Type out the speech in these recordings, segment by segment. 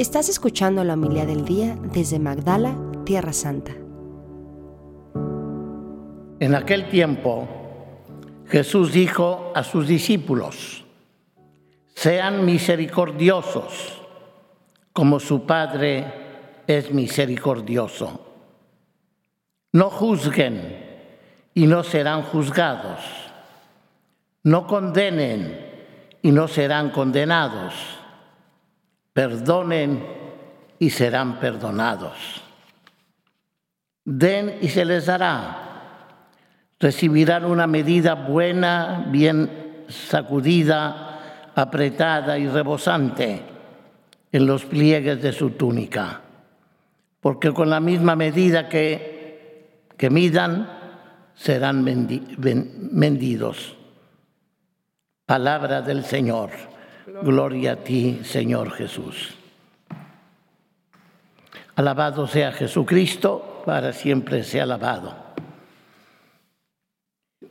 Estás escuchando la humildad del día desde Magdala, Tierra Santa. En aquel tiempo, Jesús dijo a sus discípulos, sean misericordiosos como su Padre es misericordioso. No juzguen y no serán juzgados. No condenen y no serán condenados. Perdonen y serán perdonados. Den y se les dará. Recibirán una medida buena, bien sacudida, apretada y rebosante en los pliegues de su túnica. Porque con la misma medida que, que midan, serán vendidos. Palabra del Señor. Gloria a ti, Señor Jesús. Alabado sea Jesucristo, para siempre sea alabado.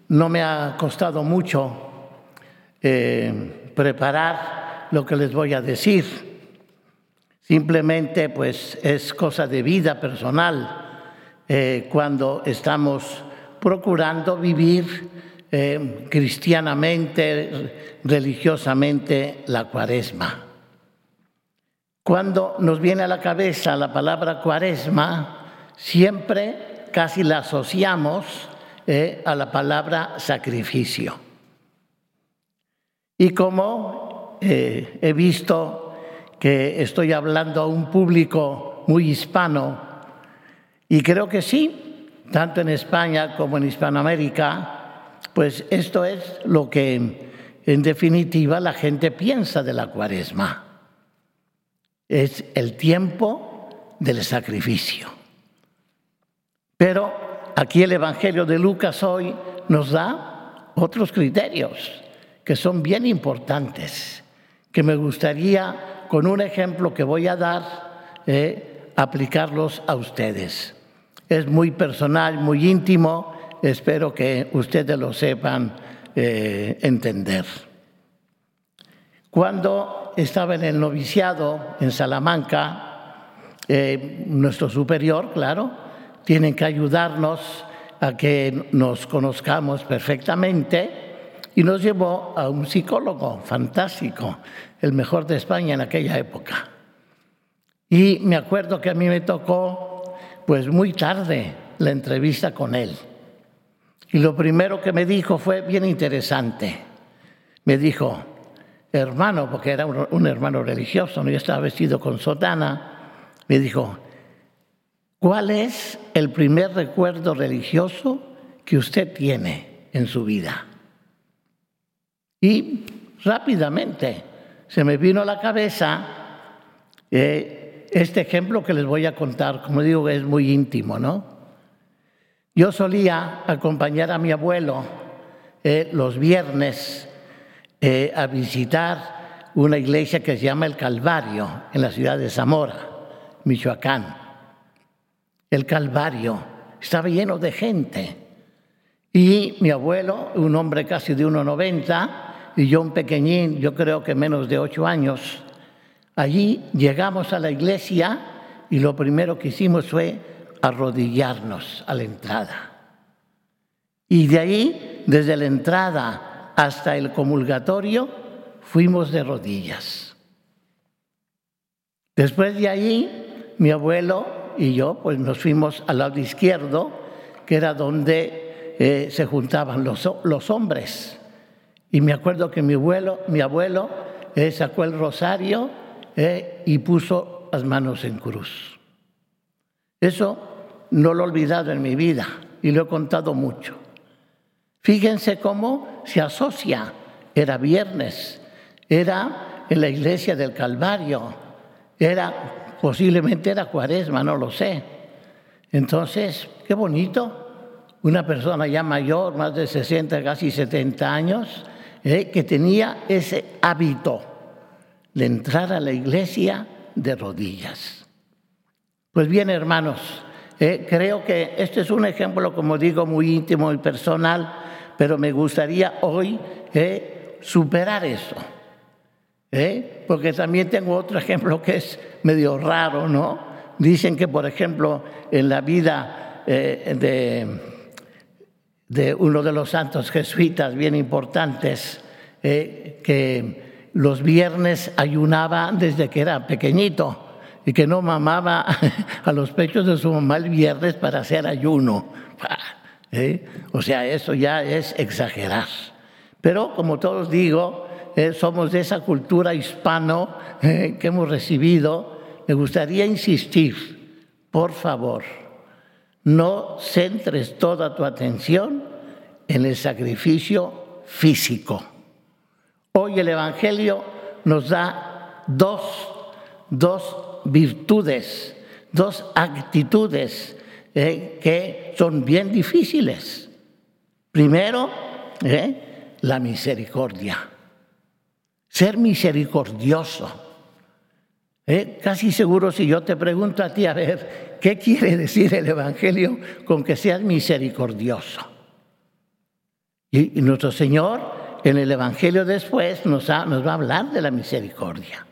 No me ha costado mucho eh, preparar lo que les voy a decir. Simplemente, pues, es cosa de vida personal eh, cuando estamos procurando vivir eh, cristianamente, religiosamente la cuaresma. Cuando nos viene a la cabeza la palabra cuaresma, siempre casi la asociamos eh, a la palabra sacrificio. Y como eh, he visto que estoy hablando a un público muy hispano, y creo que sí, tanto en España como en Hispanoamérica, pues esto es lo que en definitiva la gente piensa de la cuaresma. Es el tiempo del sacrificio. Pero aquí el Evangelio de Lucas hoy nos da otros criterios que son bien importantes, que me gustaría, con un ejemplo que voy a dar, eh, aplicarlos a ustedes es muy personal, muy íntimo, espero que ustedes lo sepan eh, entender. Cuando estaba en el noviciado en Salamanca, eh, nuestro superior, claro, tiene que ayudarnos a que nos conozcamos perfectamente y nos llevó a un psicólogo fantástico, el mejor de España en aquella época. Y me acuerdo que a mí me tocó pues muy tarde la entrevista con él. Y lo primero que me dijo fue bien interesante. Me dijo, hermano, porque era un, hermano religioso, ¿no? yo estaba vestido con sotana, me dijo, ¿cuál es el primer recuerdo religioso que usted tiene en su vida? Y rápidamente se me vino a la cabeza eh, este ejemplo que les voy a contar, como digo, es muy íntimo, ¿no? Yo solía acompañar a mi abuelo eh, los viernes eh, a visitar una iglesia que se llama El Calvario en la ciudad de Zamora, Michoacán. El Calvario estaba lleno de gente. Y mi abuelo, un hombre casi de 1,90, y yo un pequeñín, yo creo que menos de 8 años, Allí llegamos a la iglesia y lo primero que hicimos fue arrodillarnos a la entrada. Y de ahí, desde la entrada hasta el comulgatorio, fuimos de rodillas. Después de ahí, mi abuelo y yo, pues nos fuimos al lado izquierdo, que era donde eh, se juntaban los, los, hombres. Y me acuerdo que mi abuelo, mi abuelo eh, sacó el rosario ¿eh? y puso las manos en cruz. Eso no lo he olvidado en mi vida y lo he contado mucho. Fíjense cómo se asocia. Era viernes, era en la iglesia del Calvario, era posiblemente era cuaresma, no lo sé. Entonces, qué bonito, una persona ya mayor, más de 60, casi 70 años, ¿eh? que tenía ese hábito de entrar a la iglesia de rodillas. Pues bien, hermanos, eh, creo que este es un ejemplo, como digo, muy íntimo y personal, pero me gustaría hoy eh, superar eso. ¿eh? Porque también tengo otro ejemplo que es medio raro, ¿no? Dicen que, por ejemplo, en la vida de, de, uno de los santos jesuitas bien importantes, que los viernes ayunaba desde que era pequeñito y que no mamaba a los pechos de su mamá el viernes para hacer ayuno. ¿Eh? O sea, eso ya es exagerar. Pero como todos digo, eh, somos de esa cultura hispano eh, que hemos recibido. Me gustaría insistir, por favor, no centres toda tu atención en el sacrificio físico. Hoy el Evangelio nos da dos, dos virtudes, dos actitudes eh, que son bien difíciles. Primero, eh, la misericordia. Ser misericordioso. Eh, casi seguro si yo te pregunto a ti, a ver, ¿qué quiere decir el Evangelio con que seas misericordioso? Y, nuestro Señor en el Evangelio después nos, nos va a hablar de la misericordia.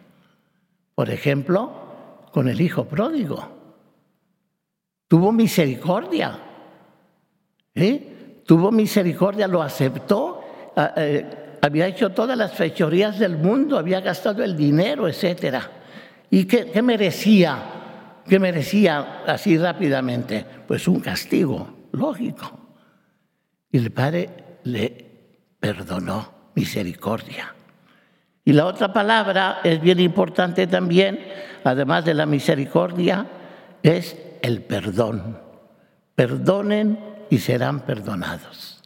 Por ejemplo, con el Hijo pródigo tuvo misericordia. ¿eh? Tuvo misericordia, lo aceptó, eh, había hecho todas las fechorías del mundo, había gastado el dinero, etc. ¿Y qué, merecía? ¿Qué merecía así rápidamente? Pues un castigo, lógico. Y el Padre le perdonó, misericordia. Y la otra palabra es bien importante también, además de la misericordia, es el perdón. Perdonen y serán perdonados.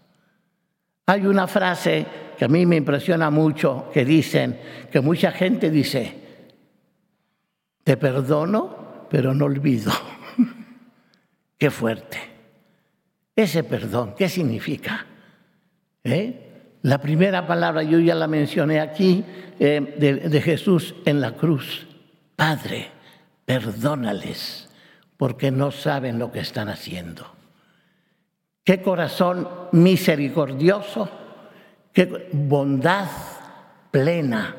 Hay una frase que a mí me impresiona mucho que dicen, que mucha gente dice, te perdono, pero no olvido. Qué fuerte. Ese perdón, ¿qué significa? ¿Eh? La primera palabra, yo ya la mencioné aquí, eh, de Jesús en la cruz. Padre, perdónales porque no saben lo que están haciendo. Qué corazón misericordioso, qué bondad plena.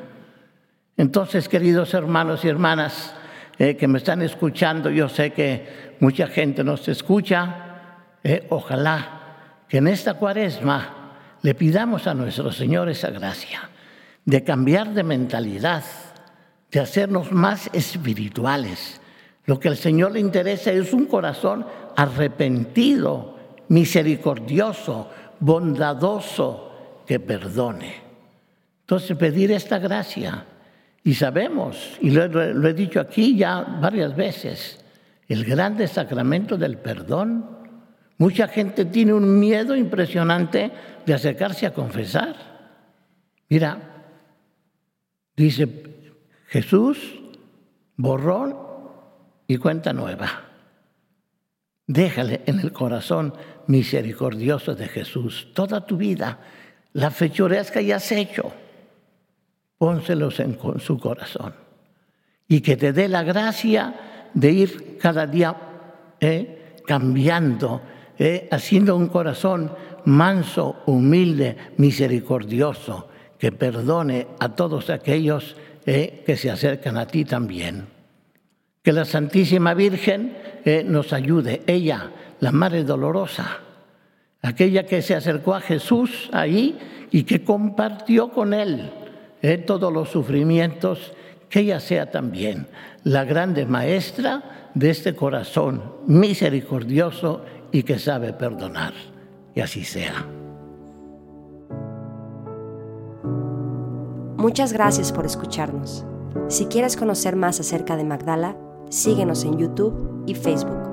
Entonces, queridos hermanos y hermanas eh, que me están escuchando, yo sé que mucha gente nos escucha, eh, ojalá que en esta cuaresma le pidamos a nuestro Señor esa gracia de cambiar de mentalidad, de hacernos más espirituales, lo que al Señor le interesa es un corazón arrepentido, misericordioso, bondadoso, que perdone. Entonces pedir esta gracia. Y sabemos, y lo, lo, he dicho aquí ya varias veces, el grande sacramento del perdón. Mucha gente tiene un miedo impresionante de acercarse a confesar. Mira, dice Jesús, borrón y cuenta nueva. Déjale en el corazón misericordioso de Jesús toda tu vida, las fechorías que hayas hecho, pónselos en su corazón. Y que te dé la gracia de ir cada día eh, cambiando, eh, haciendo un corazón manso, humilde, misericordioso, que perdone a todos aquellos eh, que se acercan a ti también. Que la Santísima Virgen eh, nos ayude, ella, la Madre Dolorosa, aquella que se acercó a Jesús ahí y que compartió con él todos los sufrimientos, que ella sea también la grande maestra de este corazón misericordioso y que sabe perdonar. Y así sea. Muchas gracias por escucharnos. Si quieres conocer más acerca de Magdala, Síguenos en YouTube y Facebook.